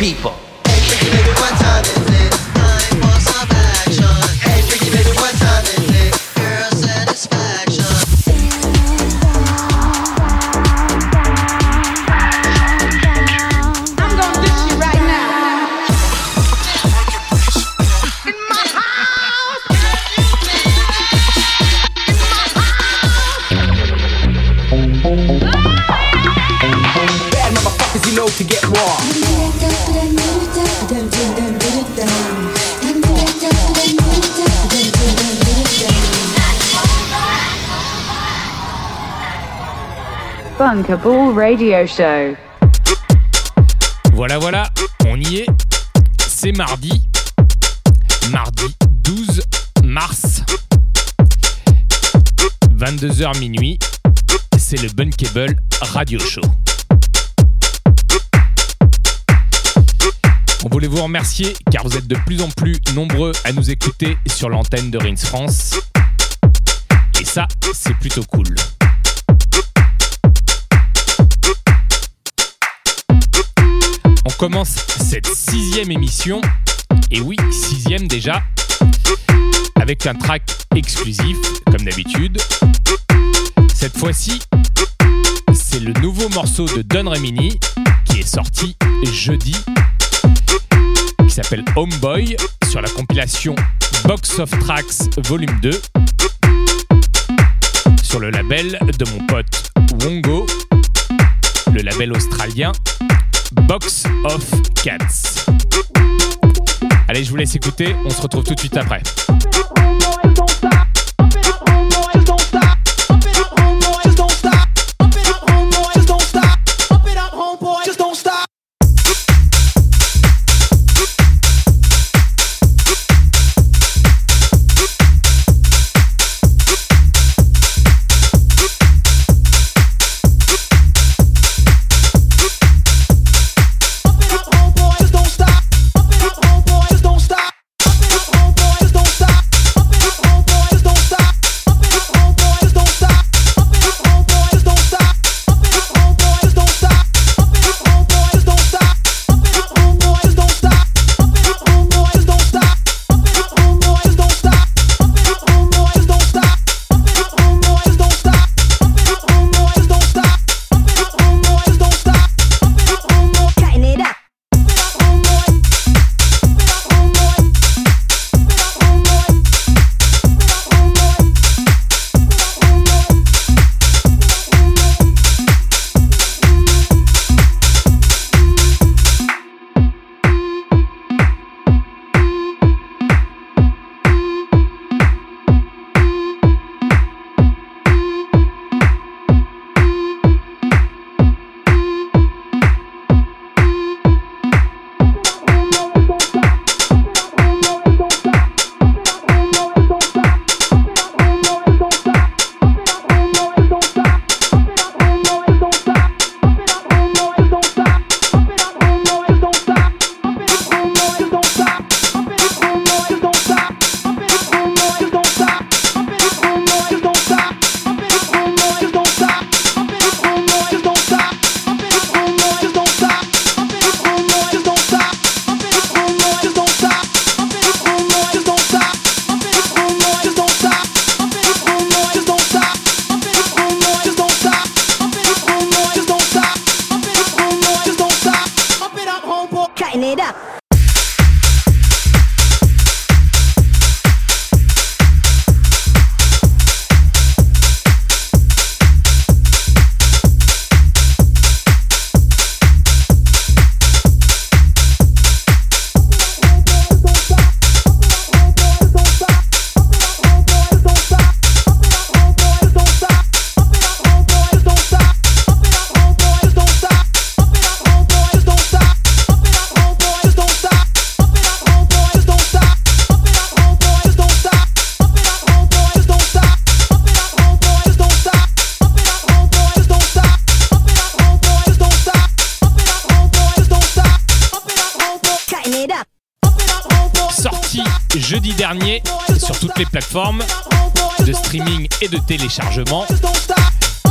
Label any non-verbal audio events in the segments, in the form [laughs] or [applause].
people. Radio Show. Voilà, voilà, on y est. C'est mardi. Mardi 12 mars. 22h minuit. C'est le Bunkable Radio Show. On voulait vous remercier car vous êtes de plus en plus nombreux à nous écouter sur l'antenne de Rins France. Et ça, c'est plutôt cool. On commence cette sixième émission, et oui, sixième déjà, avec un track exclusif, comme d'habitude. Cette fois-ci, c'est le nouveau morceau de Don Remini qui est sorti jeudi, qui s'appelle Homeboy, sur la compilation Box of Tracks Volume 2, sur le label de mon pote Wongo, le label australien Box of Cats. Allez, je vous laisse écouter, on se retrouve tout de suite après.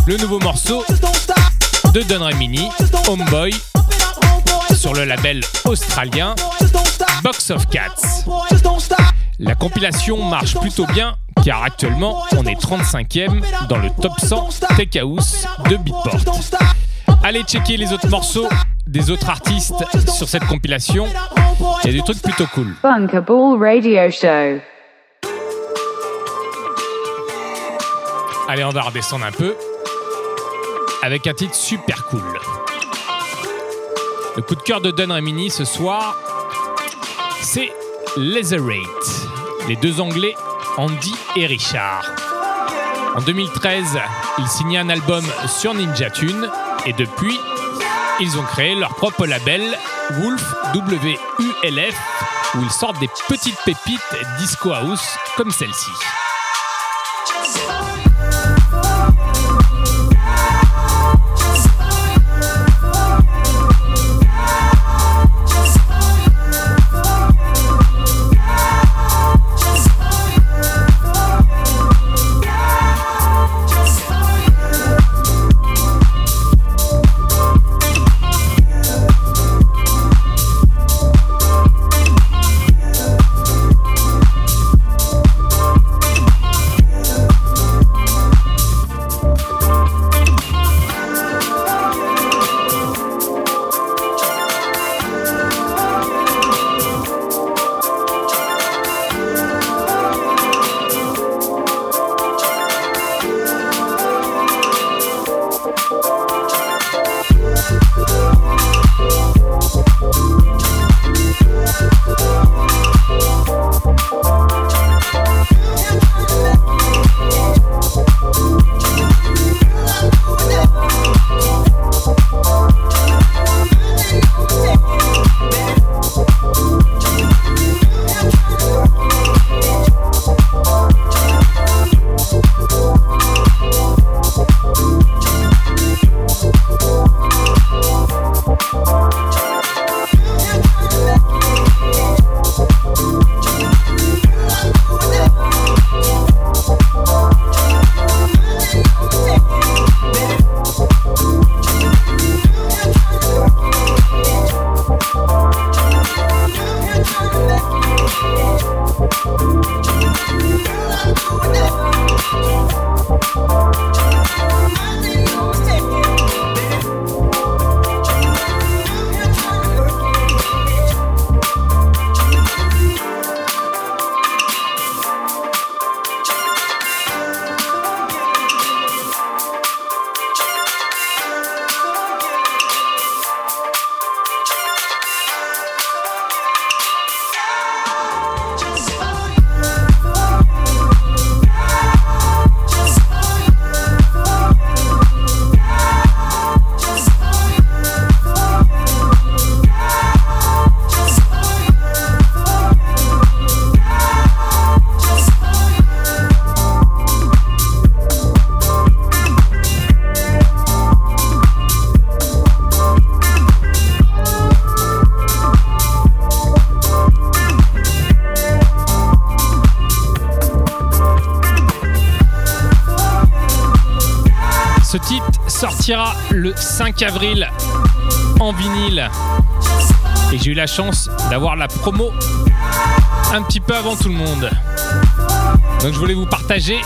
Le nouveau morceau de Don Remini, Homeboy, sur le label australien. Box of Cats. La compilation marche plutôt bien car actuellement on est 35e dans le top 100 Tech House de Beatport. Allez checker les autres morceaux des autres artistes sur cette compilation. Il y a des trucs plutôt cool. Allez, on va redescendre un peu avec un titre super cool. Le coup de cœur de Don Remini ce soir, c'est Laserate. Les deux Anglais, Andy et Richard. En 2013, ils signaient un album sur Ninja Tune et depuis, ils ont créé leur propre label Wolf W-U-L-F où ils sortent des petites pépites disco house comme celle-ci. Le 5 avril en vinyle. Et j'ai eu la chance d'avoir la promo un petit peu avant tout le monde. Donc je voulais vous partager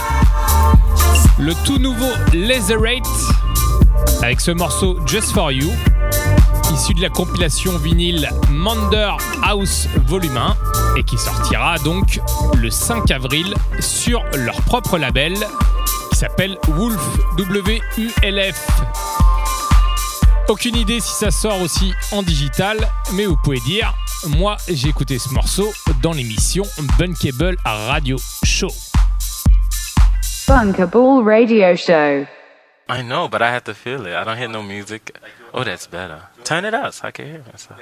le tout nouveau Laserate avec ce morceau Just For You, issu de la compilation vinyle Mander House Volume 1 et qui sortira donc le 5 avril sur leur propre label qui s'appelle Wolf W-U-L-F. Aucune idée si ça sort aussi en digital, mais vous pouvez dire, moi j'ai écouté ce morceau dans l'émission Bunkable Radio Show. Bunkerball Radio Show. I know, but I have to feel it. I don't hear no music. Oh, that's better. Turn it up so I can hear myself.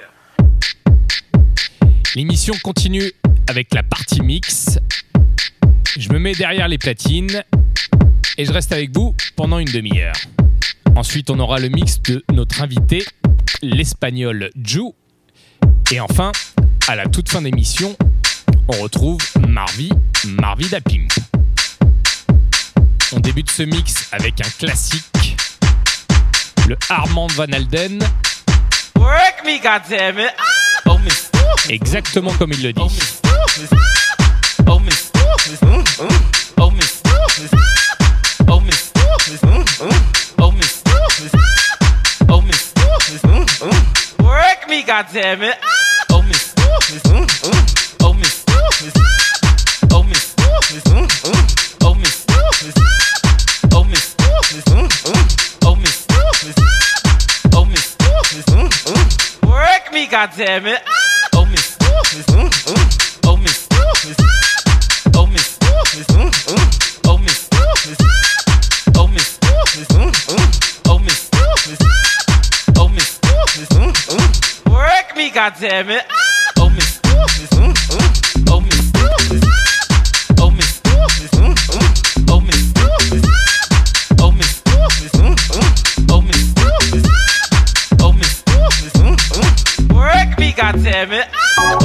L'émission continue avec la partie mix. Je me mets derrière les platines et je reste avec vous pendant une demi-heure. Ensuite, on aura le mix de notre invité, l'espagnol Ju. Et enfin, à la toute fin d'émission, on retrouve Marvi, Marvi da Pimp. On débute ce mix avec un classique, le Armand Van Alden, Work me, goddammit. Oh, miss. Exactement comme il le dit. Oh, miss. Oh, miss. me, goddammit. Ah! Oh, miss. Oh, miss. Mm, mm. Oh, miss. Miss. Oh, miss. Miss. Mm, mm. Oh, miss. Miss. Oh, miss. Miss. Mm, mm. Oh, miss. Miss. Oh, miss. Miss. Mm, mm. Work me, goddammit. Ah! Work me, goddammit. Oh, miss. Oh, miss. Oh, miss. Oh, miss. Oh, miss. Oh,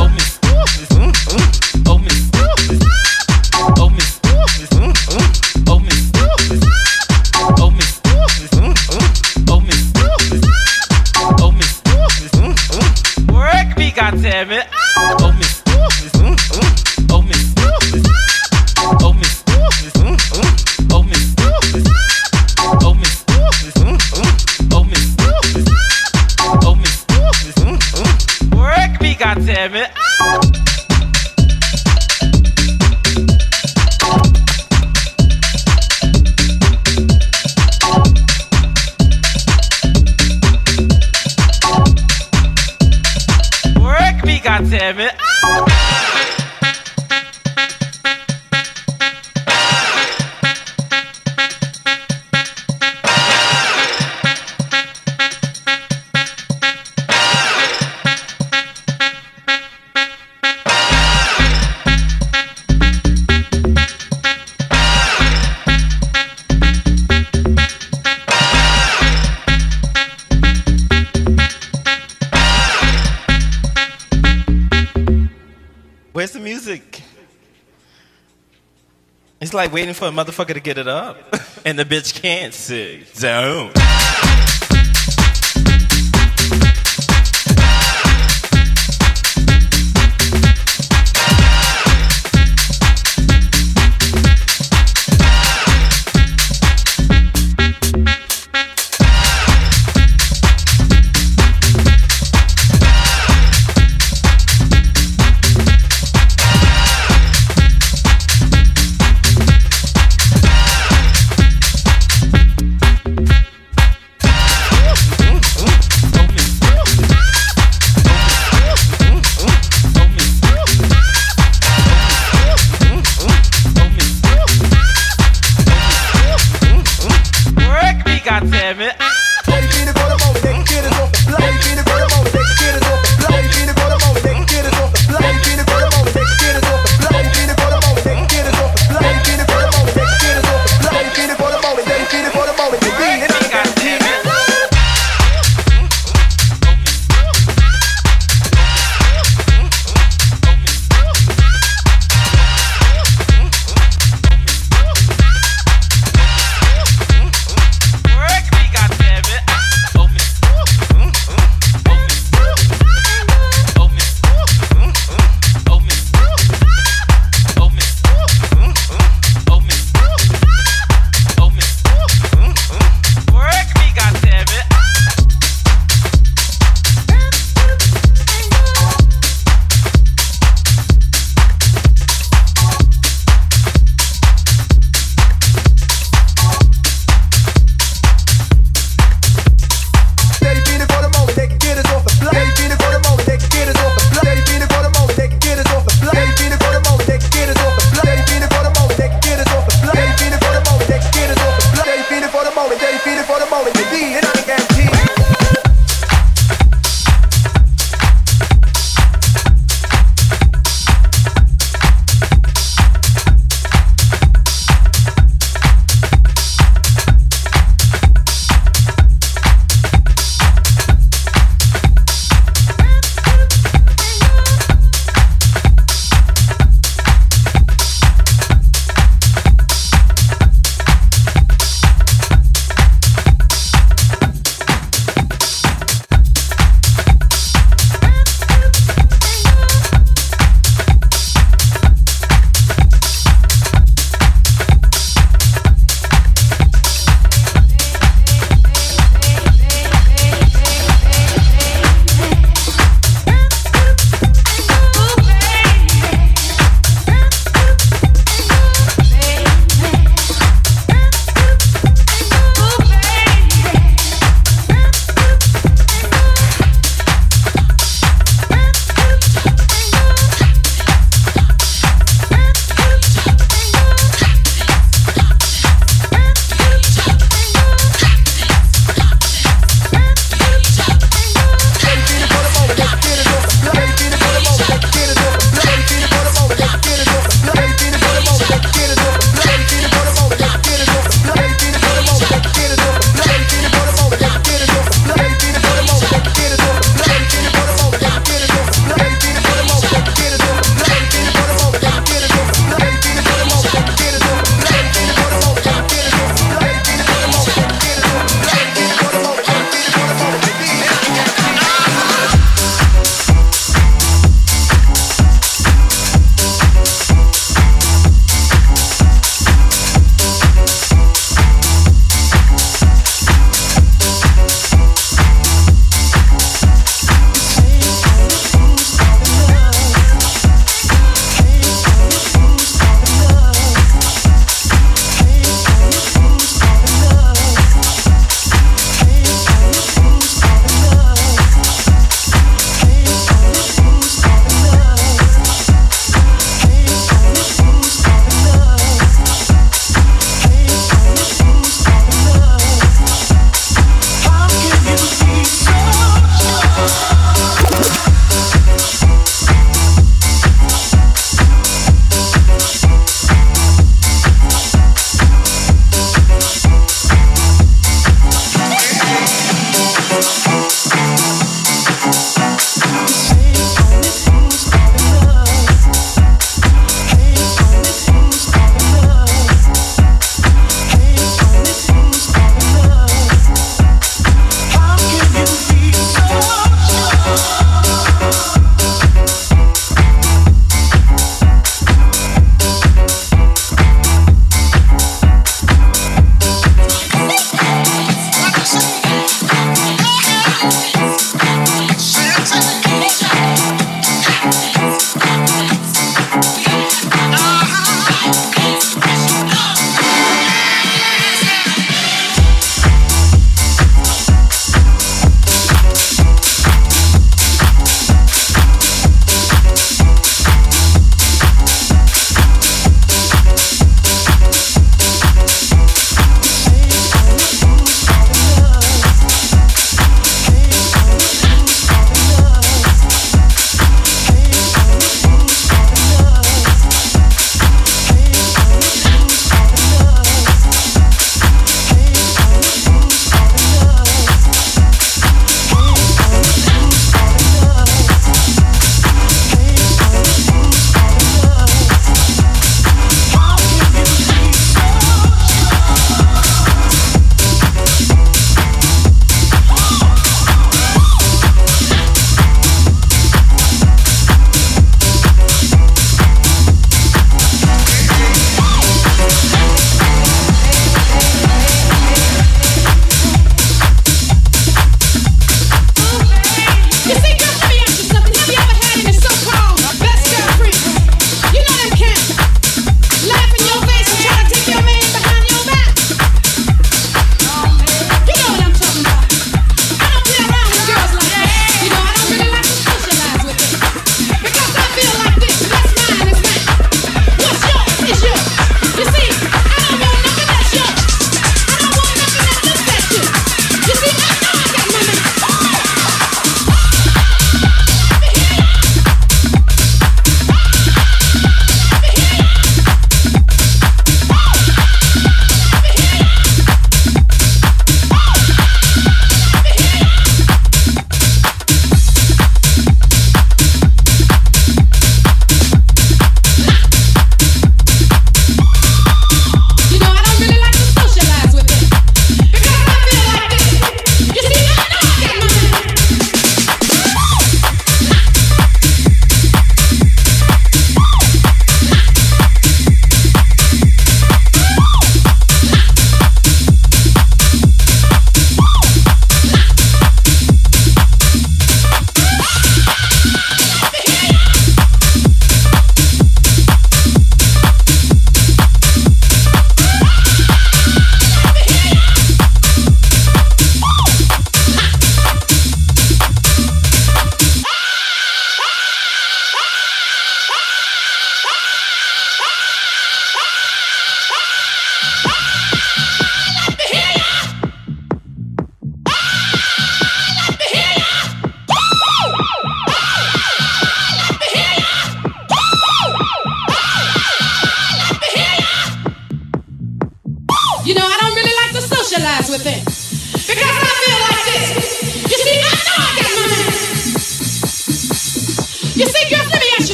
me, goddammit. Waiting for a motherfucker to get it up, [laughs] and the bitch can't sing. Don't.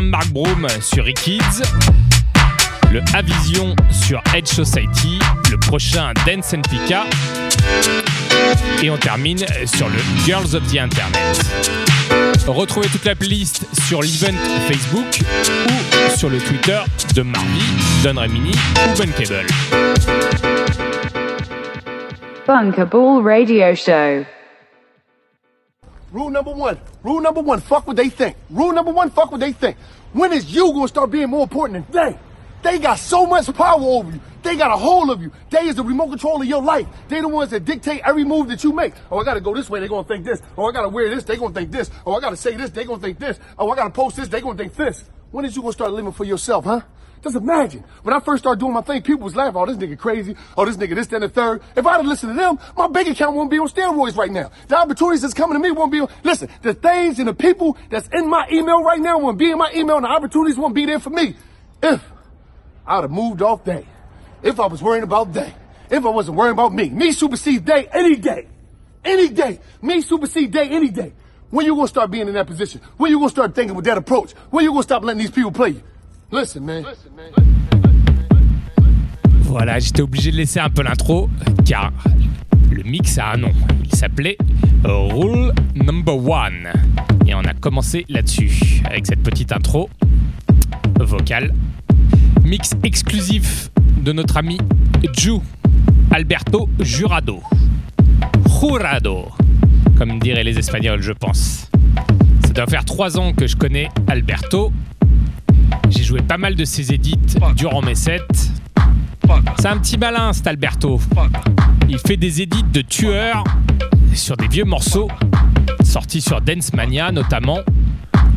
certain Mark Broom sur E-Kids, le Avision sur Edge Society, le prochain Dance and Pika, et on termine sur le Girls of the Internet. Retrouvez toute la playlist sur l'event Facebook ou sur le Twitter de Marby, Don Remini ou Bunkable. Radio Show. Rule number one. Rule number one. Fuck what they think. Rule number one. Fuck what they think. When is you gonna start being more important than they? They got so much power over you. They got a hold of you. They is the remote control of your life. They the ones that dictate every move that you make. Oh, I gotta go this way. They gonna think this. Oh, I gotta wear this. They gonna think this. Oh, I gotta say this. They gonna think this. Oh, I gotta post this. They gonna think this. When is you gonna start living for yourself, huh? Just imagine. When I first started doing my thing, people was laughing, oh, this nigga crazy. Oh, this nigga this, that, and the third. If I'd have listened to them, my bank account won't be on steroids right now. The opportunities that's coming to me won't be on. Listen, the things and the people that's in my email right now won't be in my email and the opportunities won't be there for me. If I'd have moved off day. If I was worrying about day. If I wasn't worrying about me. Me supersede day any day. Any day. Me supersede day any day. When you gonna start being in that position? When you gonna start thinking with that approach? When you gonna stop letting these people play you? Listen, man. Voilà, j'étais obligé de laisser un peu l'intro car le mix a un nom. Il s'appelait Rule Number One. Et on a commencé là-dessus avec cette petite intro vocale. Mix exclusif de notre ami Ju Alberto Jurado. Jurado, comme diraient les Espagnols, je pense. Ça doit faire trois ans que je connais Alberto. J'ai joué pas mal de ses edits durant mes sets. C'est un petit malin, cet Alberto. Il fait des edits de tueurs sur des vieux morceaux sortis sur Dance Mania notamment,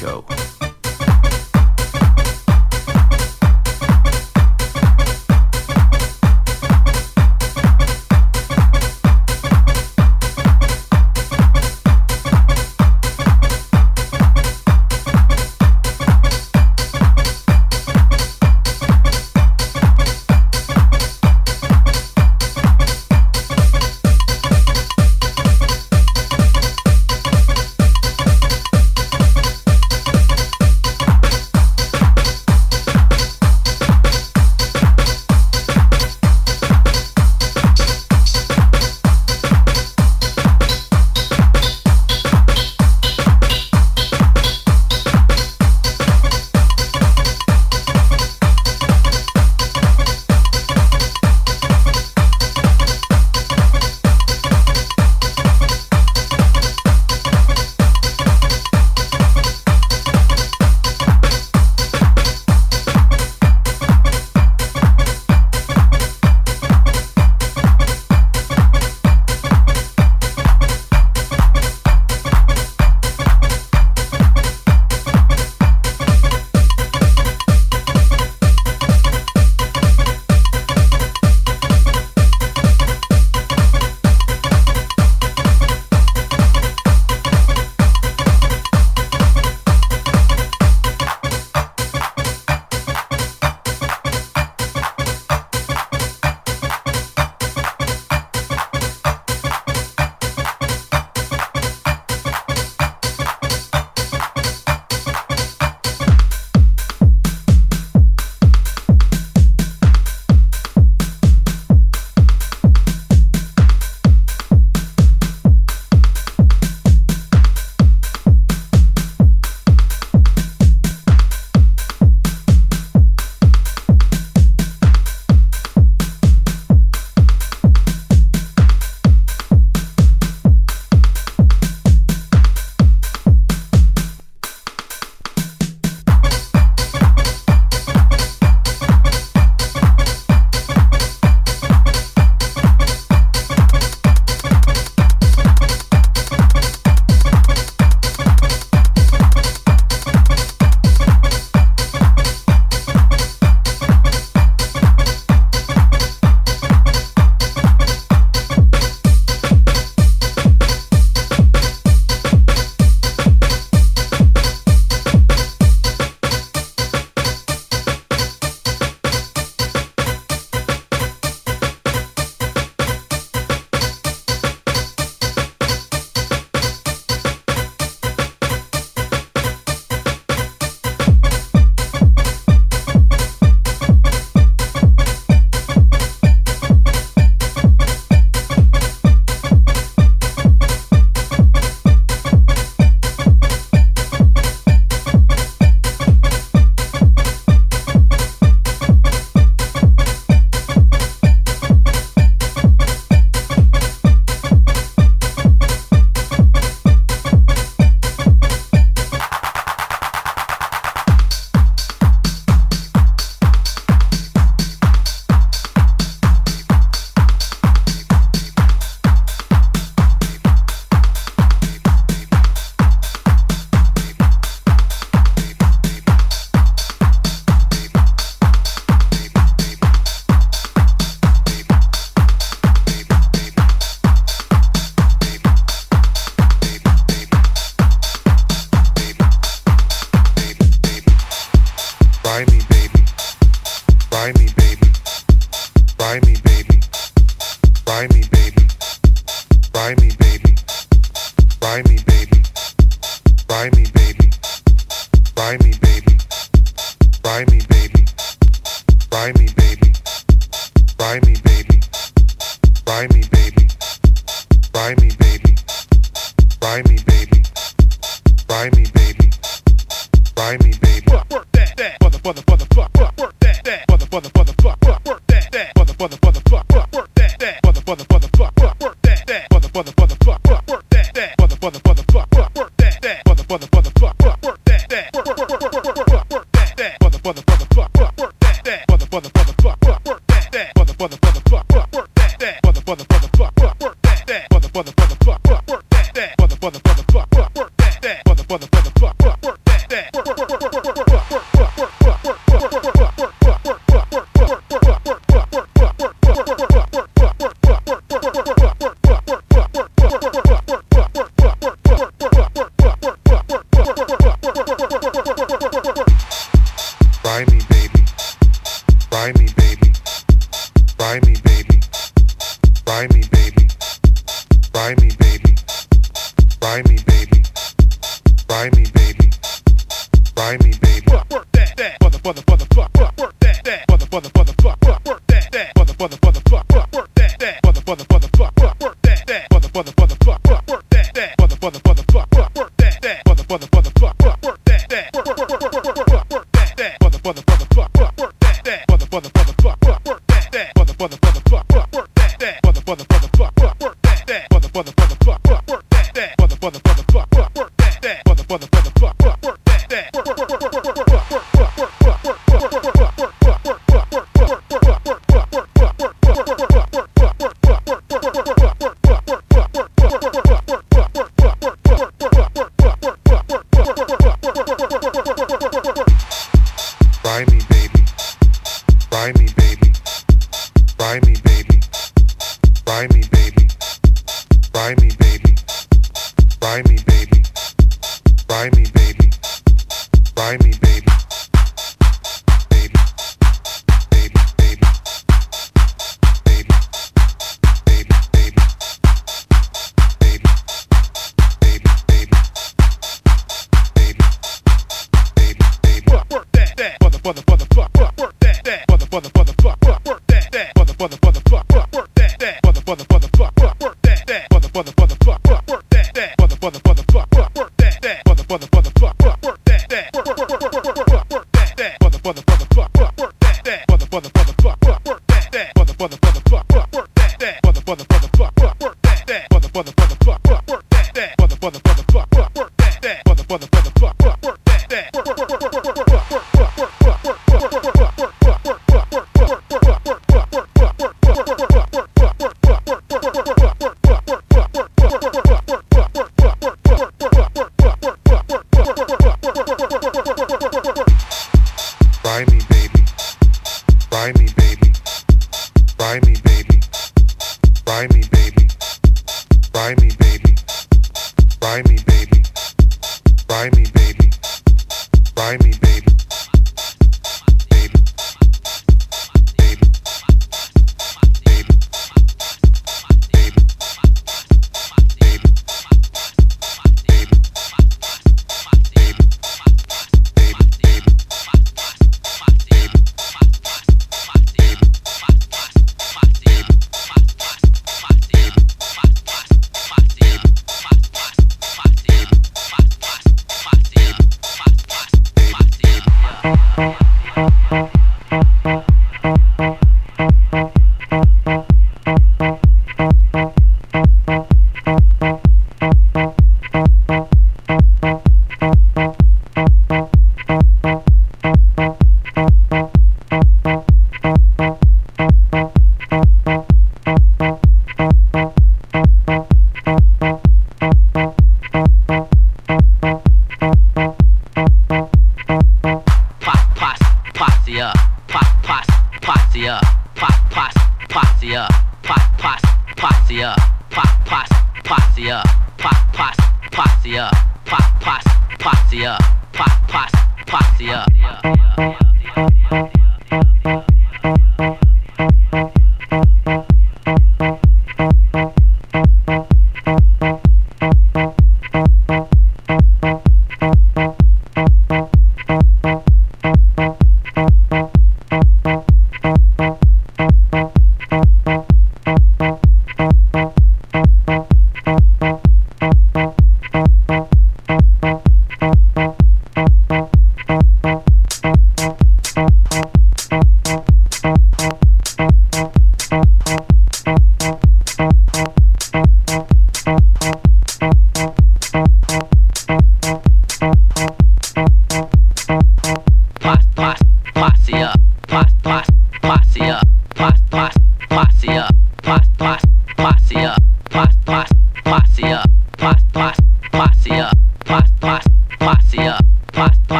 Show. for the the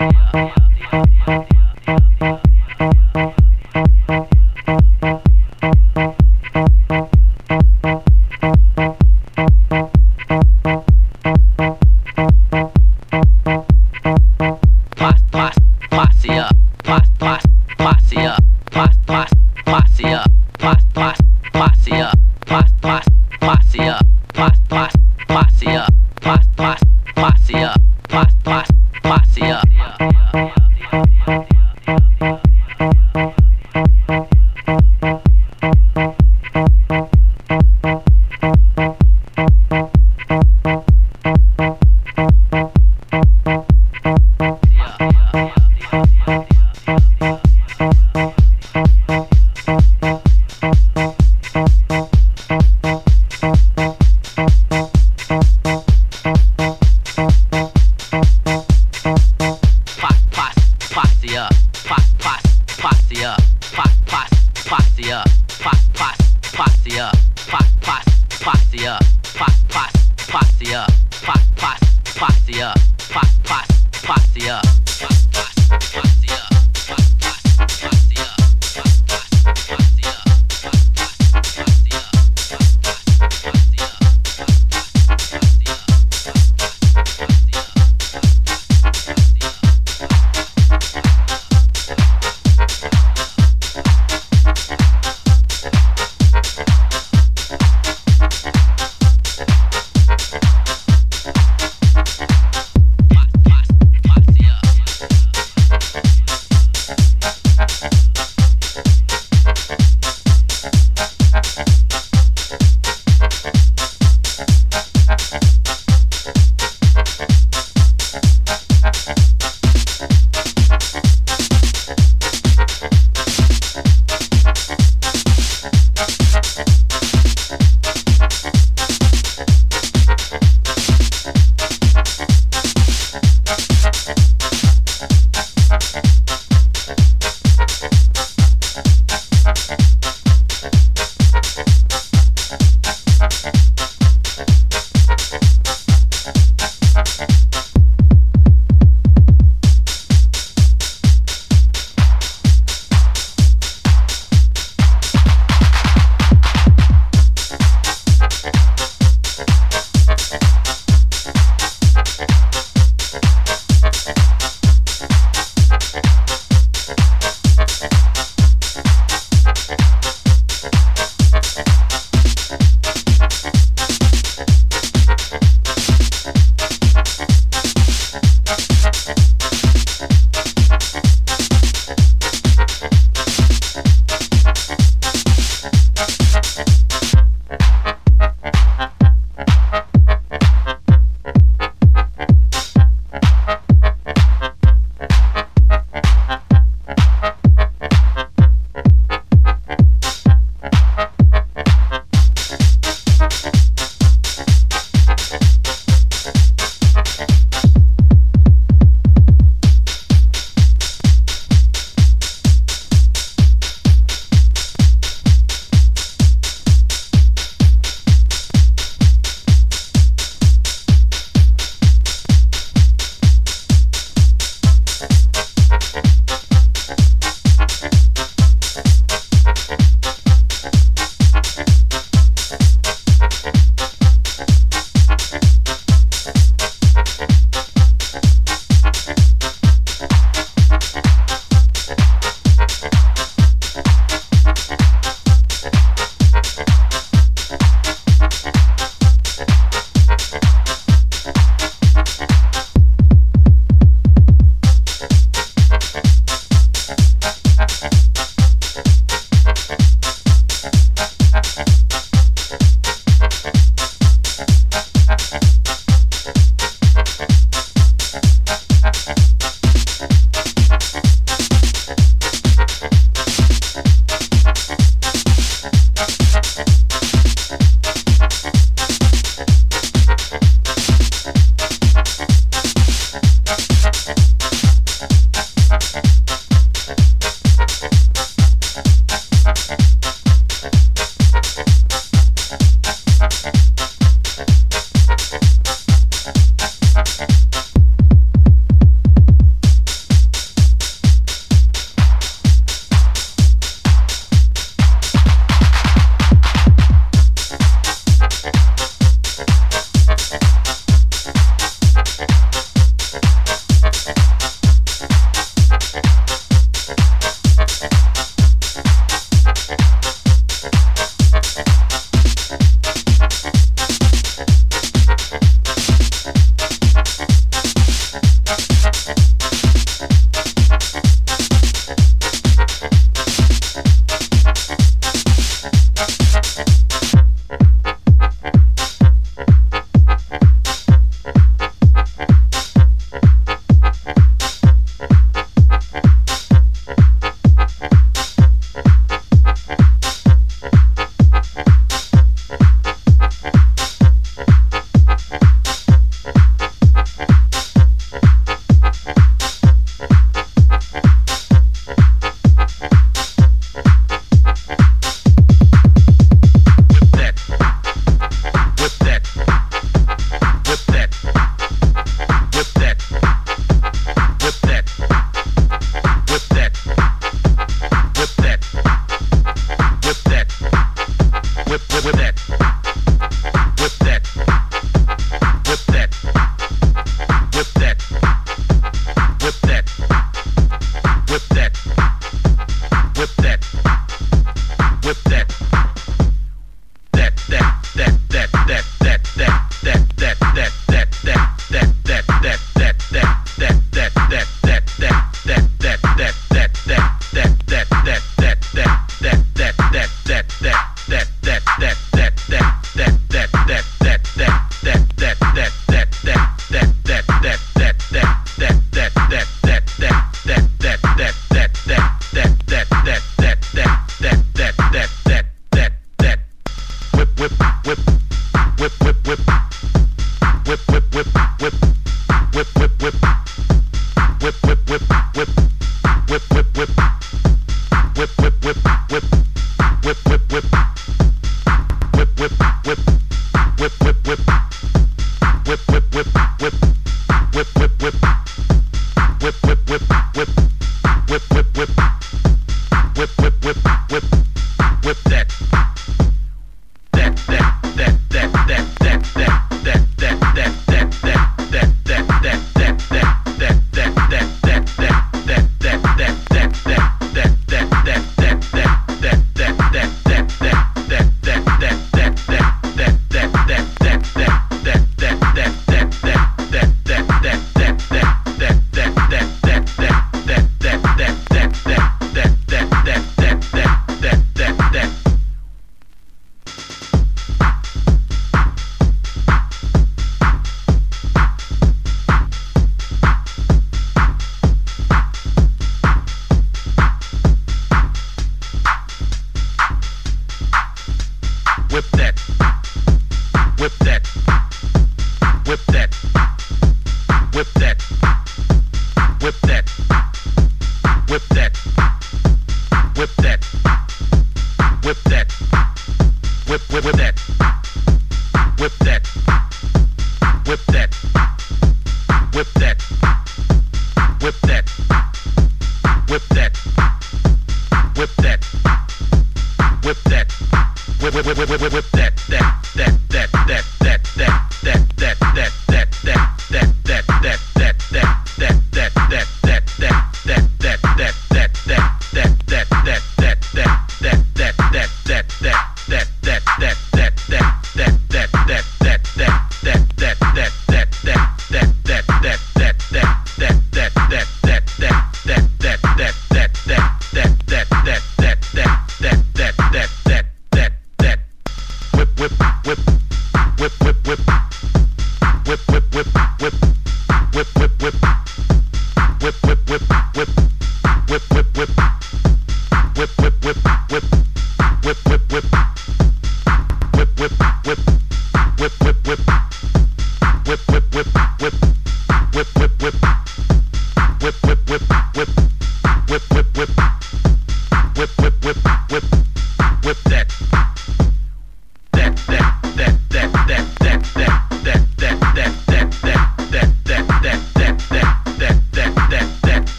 yeah, yeah.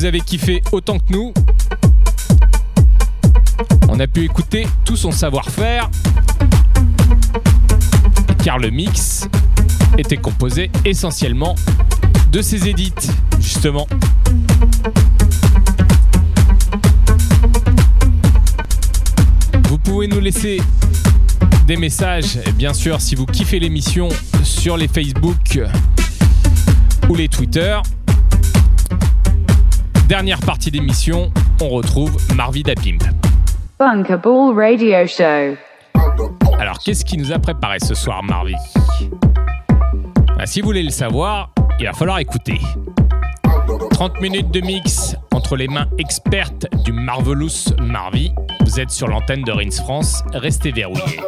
Vous avez kiffé autant que nous. On a pu écouter tout son savoir-faire. Car le mix était composé essentiellement de ses édits, justement. Vous pouvez nous laisser des messages, bien sûr, si vous kiffez l'émission sur les Facebook ou les Twitter. Dernière partie d'émission, on retrouve Marvin Dapimp. Bunkable Radio Show. Alors, qu'est-ce qui nous a préparé ce soir, Marvin? Bah, Si vous voulez le savoir, il va falloir écouter. 30 minutes de mix entre les mains expertes du Marvelous Marvy. Vous êtes sur l'antenne de Rins France, restez verrouillés.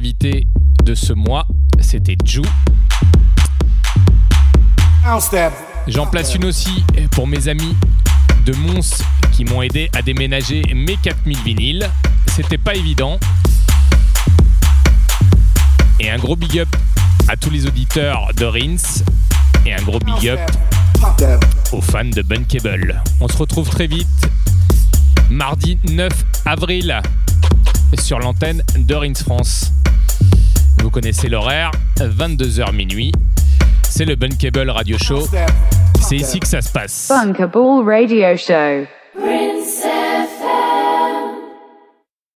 Invité de ce mois, c'était Ju. J'en place une aussi pour mes amis de Mons qui m'ont aidé à déménager mes 4000 vinyles. C'était pas évident. Et un gros big up à tous les auditeurs de Rins. Et un gros big up aux fans de Bunkable. On se retrouve très vite, mardi 9 avril, sur l'antenne de Rins France. Vous connaissez l'horaire, 22h minuit. C'est le Bunkable Radio Show. C'est ici que ça se passe. Bunkable Radio Show.